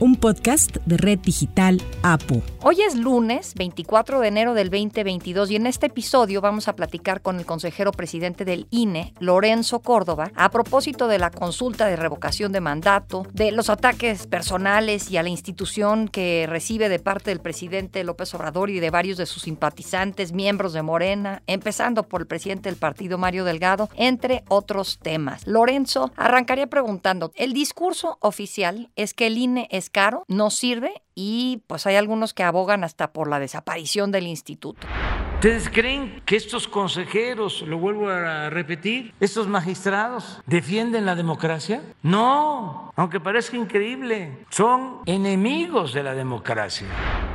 un podcast de Red Digital APO. Hoy es lunes 24 de enero del 2022 y en este episodio vamos a platicar con el consejero presidente del INE, Lorenzo Córdoba, a propósito de la consulta de revocación de mandato, de los ataques personales y a la institución que recibe de parte del presidente López Obrador y de varios de sus simpatizantes, miembros de Morena, empezando por el presidente del partido Mario Delgado, entre otros temas. Lorenzo arrancaría preguntando, el discurso oficial es que el INE es caro, no sirve y pues hay algunos que abogan hasta por la desaparición del instituto. ¿Ustedes creen que estos consejeros, lo vuelvo a repetir, estos magistrados defienden la democracia? No, aunque parezca increíble, son enemigos de la democracia.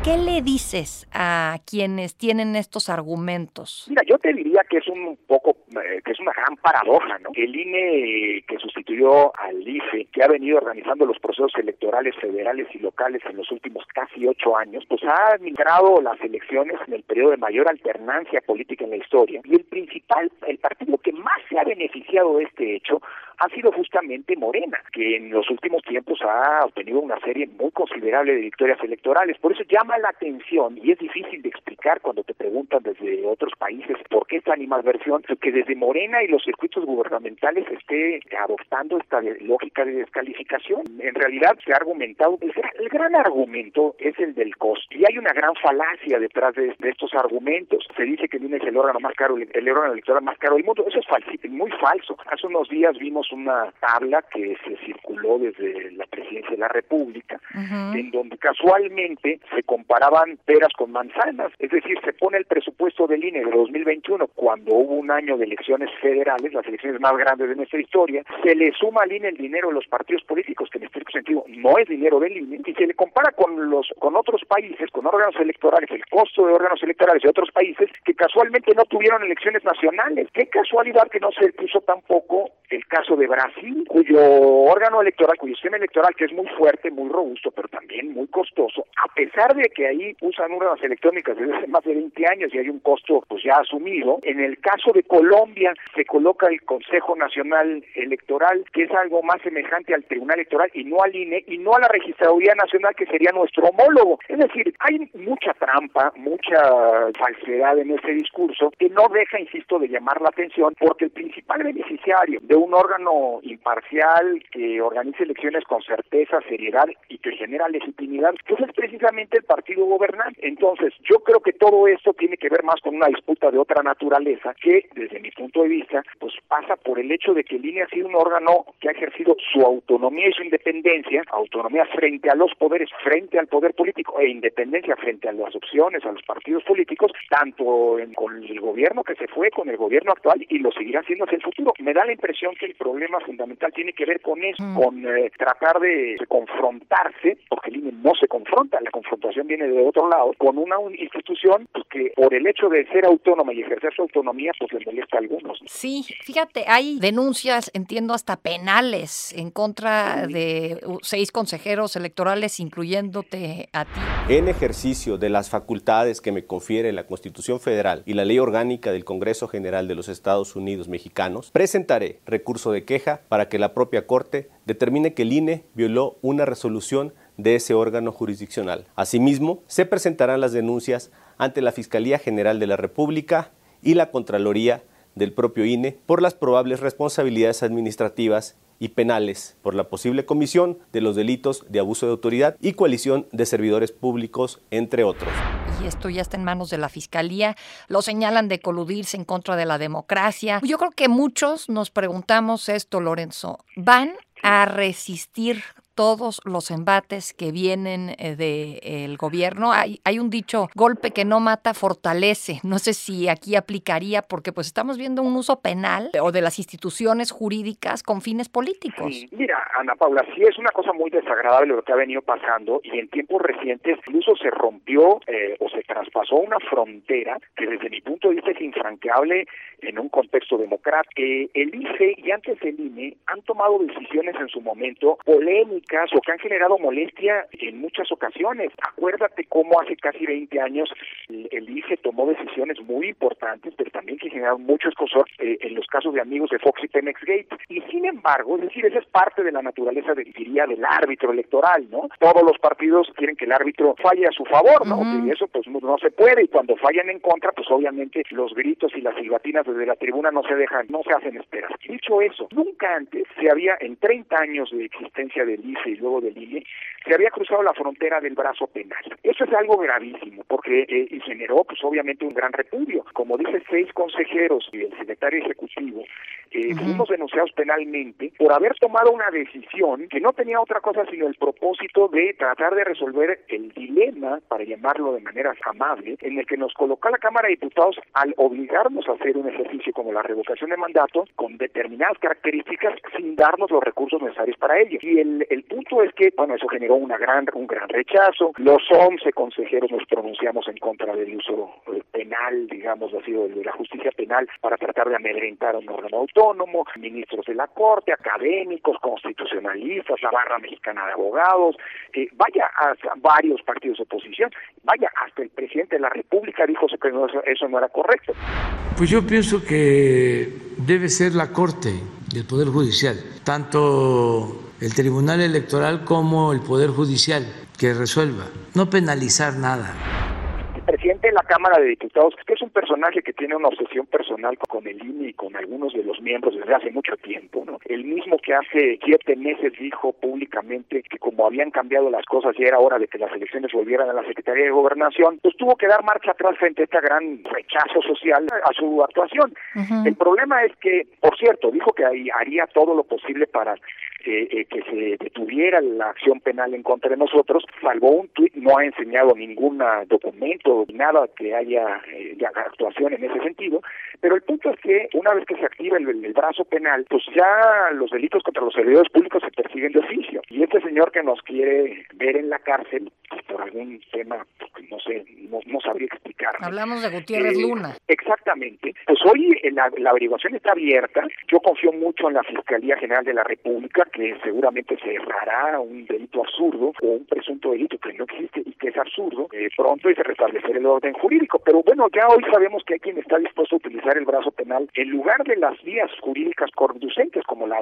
¿Qué le dices a quienes tienen estos argumentos? Mira, yo te diría que es un poco, eh, que es una gran paradoja, ¿no? El INE que sustituyó al IFE, que ha venido organizando los procesos electorales federales y locales en los últimos casi ocho años, pues ha administrado las elecciones en el periodo de mayor alternancia política en la historia. Y el principal, el partido que más se ha beneficiado de este hecho ha sido justamente Morena, que en los últimos tiempos ha obtenido una serie muy considerable de victorias electorales. Por eso llama la atención y es difícil de explicar cuando te preguntan desde otros países por qué esta animadversión, que desde Morena y los circuitos gubernamentales esté adoptando esta lógica de descalificación. En realidad se ha argumentado, el, el gran argumento es el del costo y hay una gran falacia detrás de, estos argumentos. Se dice que el es el órgano más caro, el órgano electoral más caro del mundo. Eso es falso, muy falso. Hace unos días vimos una tabla que se circuló desde la presidencia de la República, en donde casualmente se comparaban peras con manzanas, es decir, se pone el presupuesto del INE de 2021 cuando hubo un año de elecciones federales, las elecciones más grandes de nuestra historia, se le suma al INE el dinero de los partidos políticos, que en este sentido no es dinero del INE, y se le compara con los con otros países, con órganos electorales, el costo de órganos electorales de otros países que casualmente no tuvieron elecciones nacionales. Qué casualidad que no se puso tampoco el caso de Brasil, cuyo órgano electoral, cuyo sistema electoral que es muy fuerte, muy robusto, pero también muy costoso, a pesar de que ahí usan urnas electrónicas desde hace más de 20 años y hay un costo pues ya asumido, en el caso de Colombia se coloca el Consejo Nacional Electoral, que es algo más semejante al Tribunal Electoral y no al INE y no a la Registraduría Nacional que sería nuestro homólogo. Es decir, hay mucha trampa, mucha falsedad en ese discurso que no deja, insisto, de llamar la atención porque el principal beneficiario de un órgano imparcial que organice elecciones con certeza, seriedad y que genera legitimidad, pues es precisamente el partido gobernante. Entonces, yo creo que todo esto tiene que ver más con una disputa de otra naturaleza que, desde mi punto de vista, pues pasa por el hecho de que el INE ha sido un órgano que ha ejercido su autonomía y su independencia, autonomía frente a los poderes, frente al poder político e independencia frente a las opciones, a los partidos políticos, tanto con el gobierno que se fue, con el gobierno actual y lo seguirá haciendo hacia el futuro. Me da la impresión que el problema fundamental tiene que ver con eso, mm. con eh, tratar de, confrontarse, porque el INE no se confronta, la confrontación viene de otro lado, con una institución pues, que por el hecho de ser autónoma y ejercer su autonomía, pues le molesta a algunos. Sí, fíjate, hay denuncias, entiendo, hasta penales en contra de seis consejeros electorales, incluyéndote a ti. En ejercicio de las facultades que me confiere la Constitución Federal y la Ley Orgánica del Congreso General de los Estados Unidos Mexicanos, presentaré recurso de queja para que la propia Corte determine que el INE violó una resolución de ese órgano jurisdiccional. Asimismo, se presentarán las denuncias ante la Fiscalía General de la República y la Contraloría del propio INE por las probables responsabilidades administrativas y penales por la posible comisión de los delitos de abuso de autoridad y coalición de servidores públicos, entre otros. Y esto ya está en manos de la fiscalía, lo señalan de coludirse en contra de la democracia. Yo creo que muchos nos preguntamos esto, Lorenzo, ¿van a resistir todos los embates que vienen eh, del gobierno. Hay, un dicho, golpe que no mata, fortalece. No sé si aquí aplicaría porque pues estamos viendo un uso penal o de las instituciones jurídicas con fines políticos. Mira, Ana Paula, sí es una cosa muy desagradable lo que ha venido pasando y en tiempos recientes incluso se rompió eh, o se traspasó una frontera que desde mi punto de vista es infranqueable en un contexto democrático. Eh, el IFE y antes el INE han tomado decisiones en su momento polémicas polémicas o que han generado molestia en muchas ocasiones. Acuérdate cómo hace casi 20 años el, ICE tomó decisiones muy importantes, pero también que generaron mucho escosor eh, en los casos de amigos de Fox y Pemex Gate. Y sin embargo, es decir, esa es parte de la naturaleza, de, diría, del árbitro electoral, ¿no? Todos los partidos quieren que el árbitro falle a su favor, ¿no? Y eso pues no, se puede, y cuando fallan en contra, pues obviamente los gritos y las silbatinas desde la tribuna no se dejan, no se hacen esperar. Dicho eso, nunca antes se había, en 30 años de existencia del Y luego del INE, se había cruzado la frontera del brazo penal. Eso es algo gravísimo, porque eh, y generó, pues obviamente, un gran repudio. Como dice seis consejeros y el secretario ejecutivo, eh, fuimos denunciados penalmente por haber tomado una decisión que no tenía otra cosa sino el propósito de tratar de resolver el dilema, para llamarlo de manera amable, en el que nos colocó la Cámara de Diputados al obligarnos a hacer un ejercicio como la revocación de mandato con determinadas características sin darnos los recursos necesarios para ello. Y el, el punto es que, bueno, eso generó una gran, un gran rechazo. Los 11 consejeros nos pronunciamos en contra del uso eh, penal, digamos así, de la justicia penal para tratar de amedrentar a un órgano autónomo, ministros de la Corte, académicos, constitucionalistas, la barra mexicana de abogados, eh, vaya a varios partidos de oposición, vaya hasta el presidente de la República dijo que eso no era correcto. Pues yo pienso que debe ser la Corte del Poder Judicial, tanto el Tribunal Electoral como el Poder Judicial, que resuelva, no penalizar nada presidente de la Cámara de Diputados, que es un personaje que tiene una obsesión personal con el INE y con algunos de los miembros desde hace mucho tiempo, ¿no? El mismo que hace siete meses dijo públicamente que como habían cambiado las cosas y era hora de que las elecciones volvieran a la Secretaría de Gobernación, pues tuvo que dar marcha atrás frente a este gran rechazo social a su actuación. El problema es que, por cierto, dijo que haría todo lo posible para eh, que se detuviera la acción penal en contra de nosotros, salvo un tuit, no ha enseñado ningún documento, nada que haya eh, actuación en ese sentido, pero el punto es que una vez que se activa el, brazo penal, pues ya los delitos contra los servidores públicos se persiguen de oficio. Y este señor que nos quiere ver en la cárcel, pues, por algún tema, pues, no sé, no, sabría explicar. Hablamos de Gutiérrez eh, Luna. Exactamente. Pues hoy la, la averiguación está abierta. Yo confío mucho en la Fiscalía General de la República, que seguramente cerrará un delito absurdo o un presunto delito que no existe y que es absurdo eh, pronto y se restablecer el orden jurídico. Pero bueno, ya hoy sabemos que hay quien está dispuesto a utilizar el brazo penal en lugar de las vías jurídicas conducentes como la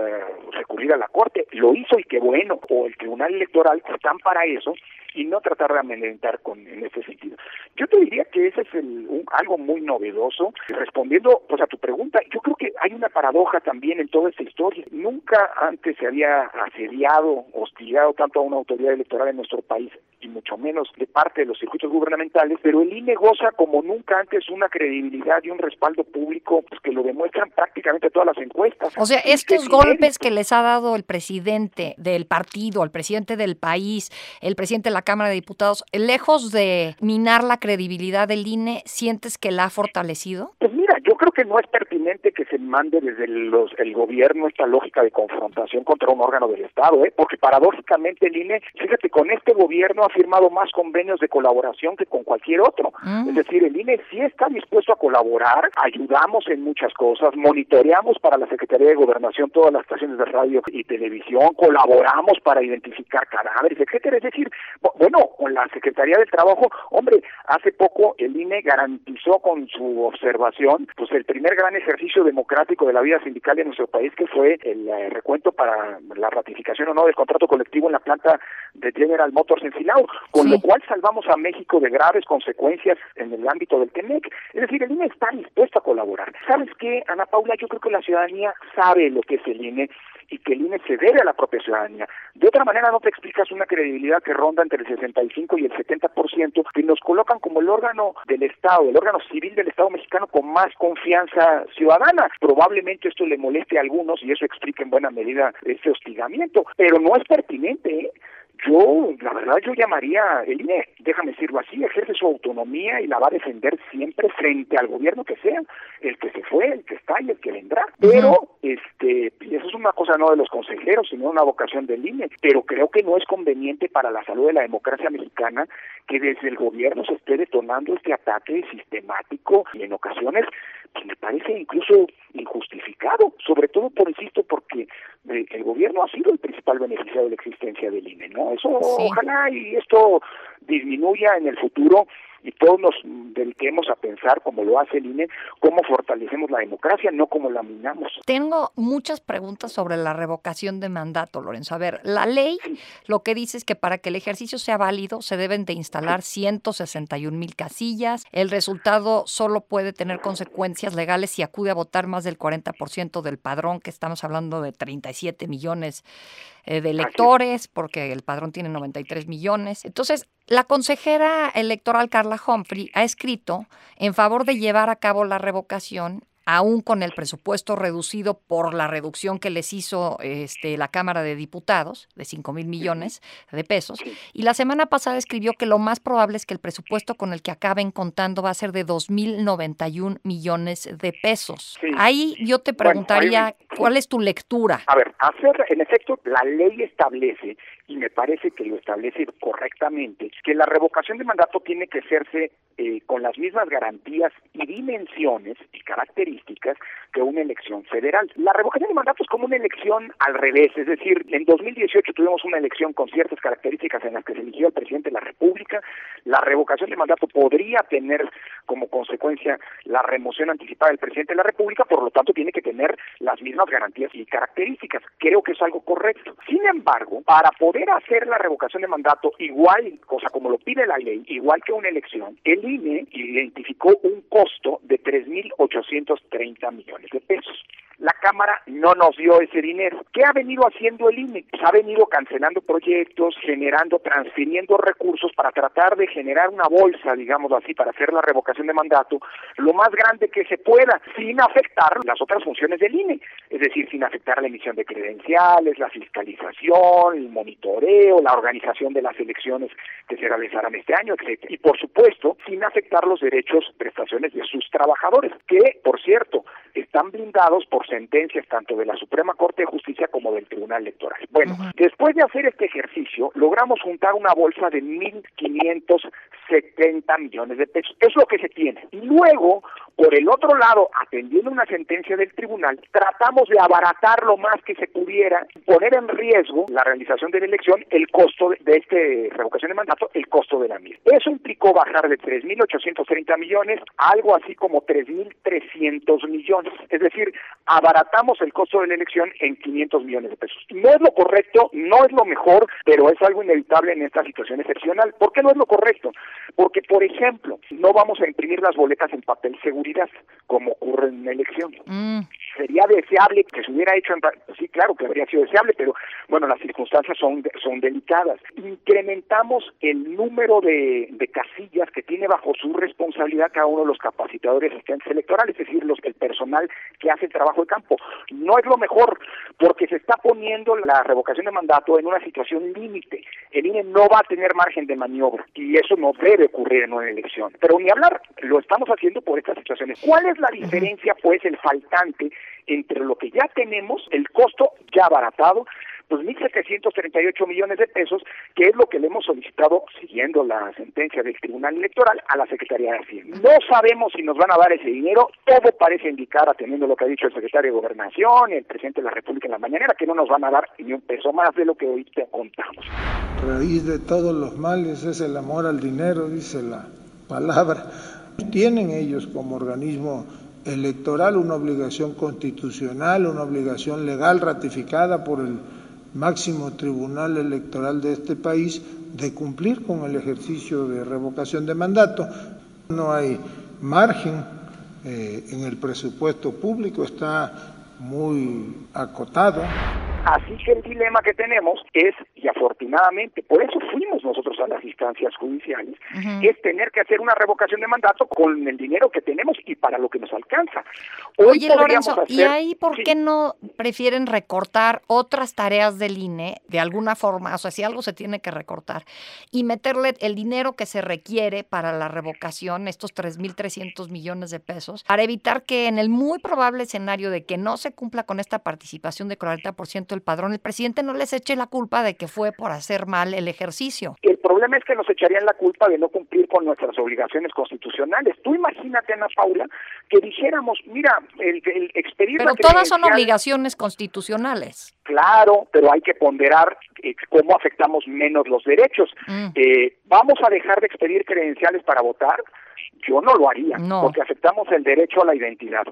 recurrir a la Corte. Lo hizo y qué bueno. O el Tribunal Electoral están para eso y no tratar de amenazar con en ese sentido. Yo te diría que ese es el, algo muy novedoso. Respondiendo pues a tu pregunta, yo creo que hay una paradoja también en toda esta historia. Nunca antes se había asediado, hostigado tanto a una autoridad electoral en nuestro país y mucho menos de parte de los circuitos gubernamentales, pero el INE goza como nunca antes una credibilidad y un respaldo público pues, que lo demuestran prácticamente todas las encuestas. O sea, estos golpes que les ha dado el presidente del partido, el presidente del país, el presidente de la Cámara de Diputados, lejos de minar la credibilidad del INE, ¿sientes que la ha fortalecido? Pues mira, yo creo que no es pertinente que se mande desde los, el gobierno esta lógica de confrontación contra un órgano del Estado, ¿eh? porque paradójicamente el INE, fíjate, con este gobierno ha firmado más convenios de colaboración que con cualquier otro. Mm. Es decir, el INE sí está dispuesto a colaborar, ayudamos en muchas cosas, monitoreamos para la Secretaría de Gobernación todas las estaciones de radio y televisión, colaboramos para identificar cadáveres, etcétera. Es decir, bueno, con la Secretaría del Trabajo, hombre, hace poco el INE garantizó con su observación pues el primer gran ejercicio democrático de la vida sindical en nuestro país que fue el eh, recuento para la ratificación o no del contrato colectivo en la planta de General Motors en Silao, con lo cual salvamos a México de graves consecuencias en el ámbito del TEMEC. Es decir, el INE está dispuesto a colaborar. ¿Sabes qué, Ana Paula? Yo creo que la ciudadanía sabe lo que es el INE y que el INE se debe a la propia ciudadanía. De otra manera no te explicas una credibilidad que ronda entre el 65 y el 70% que nos colocan como el órgano del Estado, el órgano civil del Estado mexicano con más confianza ciudadana. Probablemente esto le moleste a algunos y eso explica en buena medida ese hostigamiento, pero no es pertinente. ¿eh? Yo, la verdad, yo llamaría el INE, déjame decirlo así, ejerce su autonomía y la va a defender siempre frente al gobierno que sea, el que se fue, el que está y el que vendrá. Pero, este, y eso es una cosa no de los consejeros, sino una vocación del INE, pero creo que no es conveniente para la salud de la democracia mexicana que desde el gobierno se esté detonando este ataque sistemático y en ocasiones pues me parece incluso injustificado, sobre todo por, insisto, porque eh, el gobierno ha sido el principal beneficiario de la existencia del INE, ¿no? Eso ojalá y esto disminuya en el futuro y todos nos dediquemos a pensar, como lo hace el INE, cómo fortalecemos la democracia, no cómo la minamos. Tengo muchas preguntas sobre la revocación de mandato, Lorenzo. A ver, la ley lo que dice es que para que el ejercicio sea válido se deben de instalar 161 mil casillas. El resultado solo puede tener consecuencias legales si acude a votar más del 40% del padrón, que estamos hablando de 37 millones eh, de electores, porque el padrón tiene 93 millones. Entonces, la consejera electoral Carla Humphrey ha escrito en favor de llevar a cabo la revocación aún con el presupuesto reducido por la reducción que les hizo este, la Cámara de Diputados de 5 mil millones de pesos. Y la semana pasada escribió que lo más probable es que el presupuesto con el que acaben contando va a ser de 2.091 millones de pesos. Ahí yo te preguntaría, ¿cuál es tu lectura? A ver, hacer, en efecto, la ley establece y me parece que lo establece correctamente, que la revocación de mandato tiene que hacerse eh, con las mismas garantías y dimensiones y que una elección federal. La revocación de mandato es como una elección al revés, es decir, en 2018 tuvimos una elección con ciertas características en las que se eligió al presidente de la República, la revocación de mandato podría tener como consecuencia la remoción anticipada del presidente de la República, por lo tanto tiene que tener las mismas garantías y características. Creo que es algo correcto. Sin embargo, para poder hacer la revocación de mandato igual, cosa como lo pide la ley, igual que una elección, el INE identificó un costo de 3.830 millones de pesos. La Cámara no nos dio ese dinero. ¿Qué ha venido haciendo el INE? Pues ha venido cancelando proyectos, generando, transfiriendo recursos para tratar de generar una bolsa, digamos así, para hacer la revocación de mandato lo más grande que se pueda, sin afectar las otras funciones del INE, es decir, sin afectar la emisión de credenciales, la fiscalización, el monitoreo, la organización de las elecciones que se realizarán este año, etc. Y por supuesto, sin afectar los derechos, prestaciones de sus trabajadores, que, por cierto, están blindados por sentencias tanto de la Suprema Corte de Justicia como del Tribunal Electoral. Bueno, después de hacer este ejercicio, logramos juntar una bolsa de 1.570 millones de pesos. Es lo que se tiene. Y luego, por el otro lado, atendiendo una sentencia del tribunal, tratamos de abaratar lo más que se pudiera, poner en riesgo la realización de la elección, el costo de, de este revocación de mandato, el costo de la misma. Eso implicó bajar de 3.830 millones a algo así como 3.300 millones. Es decir, abaratamos el costo de la elección en 500 millones de pesos. No es lo correcto, no es lo mejor, pero es algo inevitable en esta situación excepcional. ¿Por qué no es lo correcto? Porque, por ejemplo, no vamos a imprimir las boletas en papel seguridad, como ocurre en una elección. Mm. Sería deseable que se hubiera hecho en... Sí, claro que habría sido deseable, pero bueno, las circunstancias son, son delicadas. Incrementamos el número de, casillas que tiene bajo su responsabilidad cada uno de los capacitadores asistentes electorales, es decir, los, el personal que hace el trabajo de campo. No es lo mejor, porque se está poniendo la revocación de mandato en una situación límite. El INE no va a tener margen de maniobra y eso no debe ocurrir en una elección. Pero ni hablar, lo estamos haciendo por estas situaciones. ¿Cuál es la diferencia, pues, el faltante entre lo que ya tenemos, el costo ya abaratado, pues 1.738 millones de pesos, que es lo que le hemos solicitado, siguiendo la sentencia del Tribunal Electoral, a la Secretaría de Hacienda. No sabemos si nos van a dar ese dinero, todo parece indicar, atendiendo lo que ha dicho el secretario de Gobernación y el presidente de la República en la mañanera, que no nos van a dar ni un peso más de lo que hoy te contamos. Raíz de todos los males es el amor al dinero, dice la palabra. Tienen ellos como organismo electoral una obligación constitucional, una obligación legal ratificada por el máximo tribunal electoral de este país de cumplir con el ejercicio de revocación de mandato. No hay margen eh, en el presupuesto público, está muy acotado. Así que el dilema que tenemos es, y afortunadamente, por eso fuimos nosotros a las instancias judiciales, es tener que hacer una revocación de mandato con el dinero que tenemos y para lo que nos alcanza. Oye, Lorenzo, ¿y ahí por qué no prefieren recortar otras tareas del INE de alguna forma? O sea, si algo se tiene que recortar y meterle el dinero que se requiere para la revocación, estos 3.300 millones de pesos, para evitar que en el muy probable escenario de que no se cumpla con esta participación de 40% del padrón, el presidente no les eche la culpa de que fue por hacer mal el ejercicio. El problema es que nos echarían la culpa de no cumplir con nuestras obligaciones constitucionales. Tú imagínate, Ana Paula, que dijéramos, mira, el, el expedir Pero todas son obligaciones constitucionales. Claro, pero hay que ponderar eh, cómo afectamos menos los derechos. Mm. Eh, ¿Vamos a dejar de expedir credenciales para votar? Yo no lo haría, porque aceptamos el derecho a la identidad.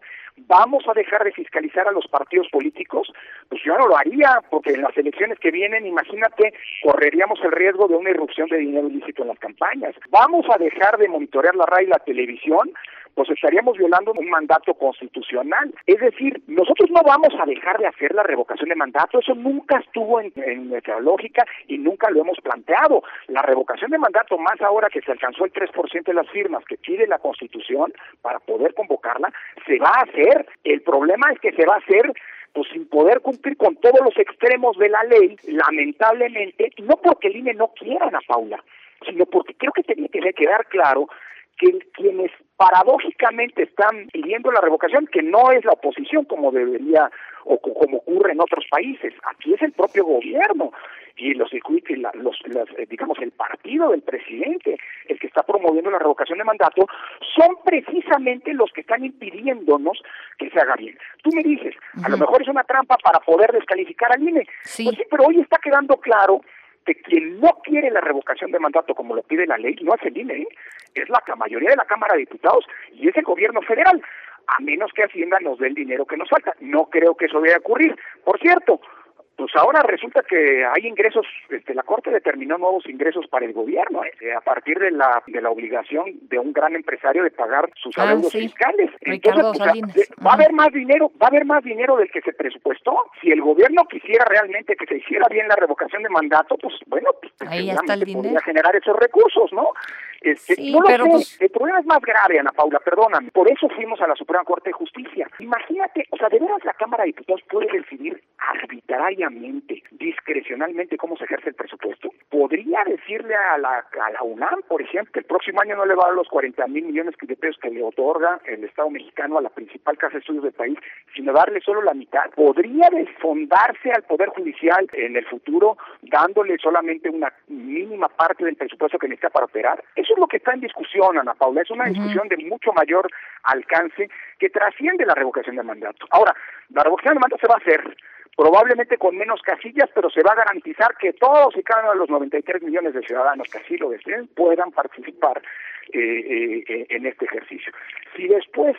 ¿Vamos a dejar de fiscalizar a los partidos políticos? Pues yo no lo haría, porque en las elecciones que vienen, imagínate, correríamos el riesgo de una irrupción de dinero ilícito en las campañas. ¿Vamos a dejar de monitorear la radio y la televisión? pues estaríamos violando un mandato constitucional. Es decir, nosotros no vamos a dejar de hacer la revocación de mandato, eso nunca estuvo en, nuestra lógica y nunca lo hemos planteado. La revocación de mandato, más ahora que se alcanzó el 3% de las firmas que pide la Constitución para poder convocarla, se va a hacer. El problema es que se va a hacer pues sin poder cumplir con todos los extremos de la ley, lamentablemente, no porque el INE no quiera, Ana Paula, sino porque creo que tenía que quedar claro que quienes paradójicamente están pidiendo la revocación, que no es la oposición como debería o como ocurre en otros países, aquí es el propio gobierno y los, los, eh, digamos el partido del presidente el que está promoviendo la revocación de mandato son precisamente los que están impidiéndonos que se haga bien. Tú me dices, a lo mejor es una trampa para poder descalificar al INE. Sí. Pues sí, pero hoy está quedando claro que quien no quiere la revocación de mandato como lo pide la ley no es el INE, ¿eh? es la mayoría de la Cámara de Diputados y es el gobierno federal, a menos que Hacienda nos dé el dinero que nos falta. No creo que eso vaya a ocurrir. Por cierto, pues ahora resulta que hay ingresos, este, la Corte determinó nuevos ingresos para el gobierno, ¿eh? a partir de la de la obligación de un gran empresario de pagar sus ah, adeudos fiscales. Entonces, pues, va a haber más dinero, va a haber más dinero del que se presupuestó. Si el gobierno quisiera realmente que se hiciera bien la revocación de mandato, pues bueno, pues, ahí está el podría generar esos recursos, ¿no? Este, no lo sé. Pues el problema es más grave, Ana Paula, perdóname. Por eso fuimos a la Suprema Corte de Justicia. Imagínate, o sea, de veras la Cámara de Diputados puede decidir arbitrariamente, discrecionalmente cómo se ejerce el presupuesto. Podría decirle a la, a la UNAM, por ejemplo, que el próximo año no le va a dar los 40 mil millones de pesos que le otorga el Estado mexicano a la principal casa de estudios del país, sino darle solo la mitad. Podría desfondarse al Poder Judicial en el futuro dándole solamente una mínima parte del presupuesto que necesita para operar. Eso es lo que está en discusión, Ana Paula. Es una discusión de mucho mayor alcance que trasciende la revocación de mandato. Ahora, la revocación de mandato se va a hacer probablemente con menos casillas, pero se va a garantizar que todos y cada uno de los 93 millones de ciudadanos que así lo deseen puedan participar eh, eh, eh, en este ejercicio. Si después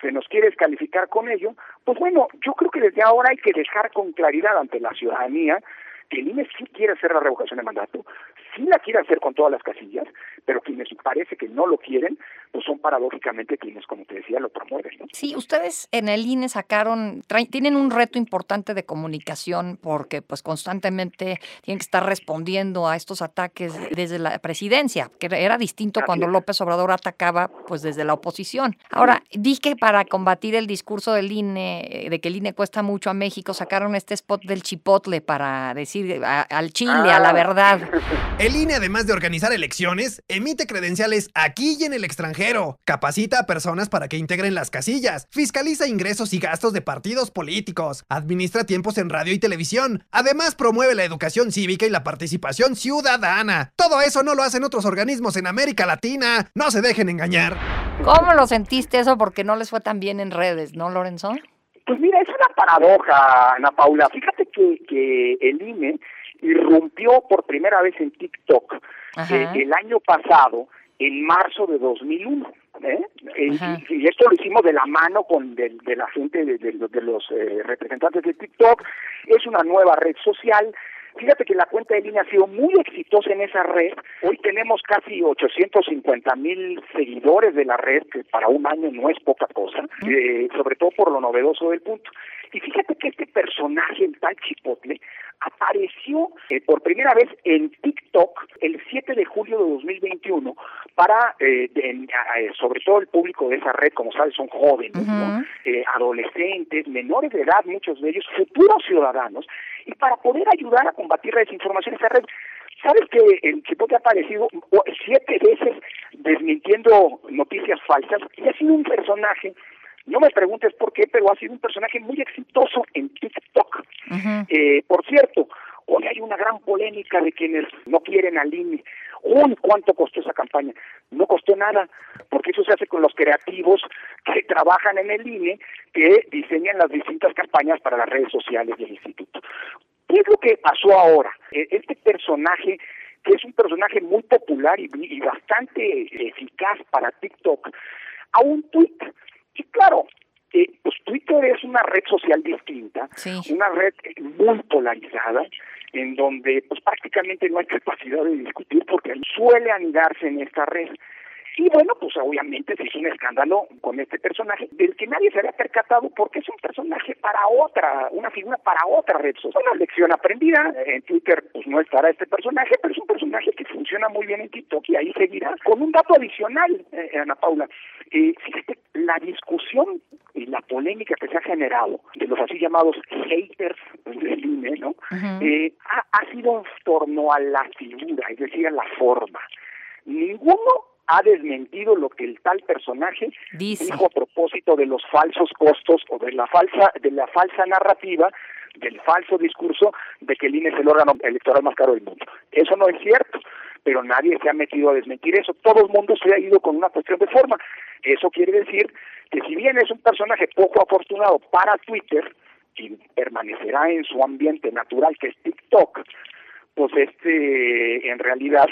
se nos quiere descalificar con ello, pues bueno, yo creo que desde ahora hay que dejar con claridad ante la ciudadanía que el INE sí quiere hacer la revocación de mandato, sí la quiere hacer con todas las casillas, pero quienes parece que no lo quieren, pues son paradójicamente quienes, como te decía, lo promueven. ¿no? Sí, ustedes en el INE sacaron, tienen un reto importante de comunicación porque pues constantemente tienen que estar respondiendo a estos ataques desde la presidencia, que era distinto cuando López Obrador atacaba pues desde la oposición. Ahora, di que para combatir el discurso del INE, de que el INE cuesta mucho a México, sacaron este spot del chipotle para decir al Chile, a la ah. verdad. El INE, además de organizar elecciones, emite credenciales aquí y en el extranjero, capacita a personas para que integren las casillas, fiscaliza ingresos y gastos de partidos políticos, administra tiempos en radio y televisión, además promueve la educación cívica y la participación ciudadana. Todo eso no lo hacen otros organismos en América Latina, no se dejen engañar. ¿Cómo lo sentiste eso? Porque no les fue tan bien en redes, ¿no, Lorenzo? Pues mira, es una paradoja, Ana Paula. Fíjate que, que el INE irrumpió por primera vez en TikTok eh, el año pasado, en marzo de 2001. ¿eh? Y, esto lo hicimos de la mano con de, la gente, de, los eh, representantes de TikTok. Es una nueva red social. Fíjate que la cuenta de línea ha sido muy exitosa en esa red. Hoy tenemos casi 850 mil seguidores de la red, que para un año no es poca cosa, sobre todo por lo novedoso del punto. Y fíjate que este personaje, el tal Chipotle, apareció eh, por primera vez en TikTok el 7 de julio de 2021 para, eh, eh, sobre todo el público de esa red, como sabes, son jóvenes, adolescentes, menores de edad, muchos de ellos, futuros ciudadanos, y para poder ayudar a combatir la desinformación en esa red. ¿Sabes que el Chipotle ha aparecido siete veces desmintiendo noticias falsas y ha sido un personaje no me preguntes por qué, pero ha sido un personaje muy exitoso en TikTok. eh, por cierto, hoy hay una gran polémica de quienes no quieren al INE. Uy, ¿cuánto costó esa campaña? No costó nada, porque eso se hace con los creativos que trabajan en el INE, que diseñan las distintas campañas para las redes sociales del instituto. ¿Qué es lo que pasó ahora? E, este personaje que es un personaje muy popular y, y bastante eficaz para TikTok, a un tweet y claro, eh, pues Twitter es una red social distinta, una red muy polarizada, en donde pues prácticamente no hay capacidad de discutir porque suele anidarse en esta red. Y bueno, pues obviamente se hizo un escándalo con este personaje del que nadie se había percatado porque es un personaje para otra, una figura para otra red social. Una lección aprendida. En Twitter pues no estará este personaje, pero es un personaje que funciona muy bien en TikTok y ahí seguirá. Con un dato adicional, eh, Ana Paula, eh, la discusión la polémica que se ha generado de los así llamados haters del INE, ¿no? eh, ha, ha sido en torno a la figura, es decir, a la forma. Ninguno ha desmentido lo que el tal personaje dijo a propósito de los falsos costos o de la falsa de la falsa narrativa del falso discurso de que el INE es el órgano electoral más caro del mundo. Eso no es cierto, pero nadie se ha metido a desmentir eso. Todo el mundo se ha ido con una cuestión de forma. Eso quiere decir que si bien es un personaje poco afortunado para Twitter y permanecerá en su ambiente natural que es TikTok, pues este en realidad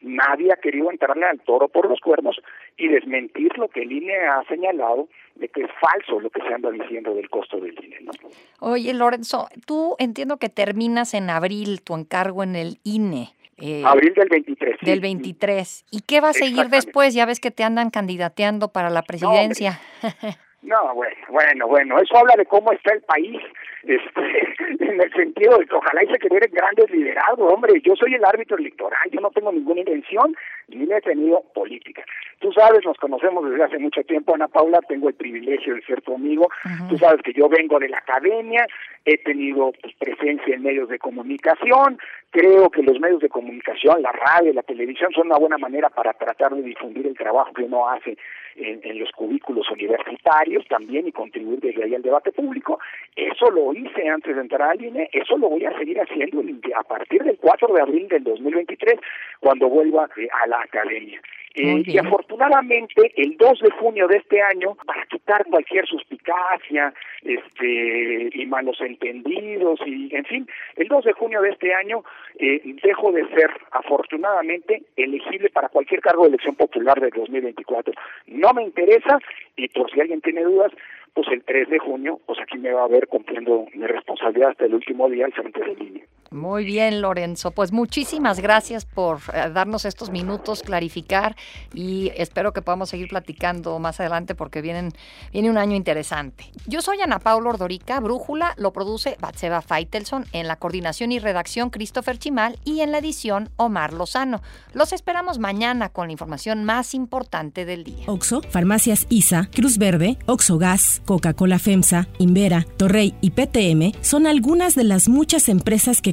nadie ha querido entrarle al toro por los cuernos y desmentir lo que el INE ha señalado de que es falso lo que se anda diciendo del costo del INE. Oye, Lorenzo, tú entiendo que terminas en abril tu encargo en el INE. Eh, abril del 23. Del 23. ¿Y qué va a seguir después? Ya ves que te andan candidateando para la presidencia. No, bueno, bueno, bueno, eso habla de cómo está el país, este, en el sentido de que ojalá y se quede grandes liderazgos, hombre, yo soy el árbitro electoral, yo no tengo ninguna intención ni he tenido política. Tú sabes, nos conocemos desde hace mucho tiempo, Ana Paula, tengo el privilegio de ser tu amigo, tú sabes que yo vengo de la academia, he tenido pues, presencia en medios de comunicación, creo que los medios de comunicación, la radio, la televisión son una buena manera para tratar de difundir el trabajo que uno hace en, los cubículos universitarios también y contribuir desde ahí al debate público. Eso lo hice antes de entrar al INE, eso lo voy a seguir haciendo a partir del 4 de abril del 2023, cuando vuelva eh, a la academia. Eh, y afortunadamente el 2 de junio de este año, para quitar cualquier suspicacia este, y malos entendidos, y en fin, el 2 de junio de este año eh, dejo de ser afortunadamente elegible para cualquier cargo de elección popular del 2024. No me interesa y por si alguien tiene dudas, pues el 3 de junio, pues aquí me va a ver cumpliendo mi responsabilidad hasta el último día al frente de línea. Muy bien, Lorenzo. Pues muchísimas gracias por eh, darnos estos minutos, clarificar y espero que podamos seguir platicando más adelante porque vienen, viene un año interesante. Yo soy Ana Paula Ordorica, Brújula lo produce Batseba Feitelson, en la coordinación y redacción Christopher Chimal y en la edición Omar Lozano. Los esperamos mañana con la información más importante del día. Oxo, Farmacias ISA, Cruz Verde, Oxo Gas, Coca-Cola FEMSA, Invera, Torrey y PTM son algunas de las muchas empresas que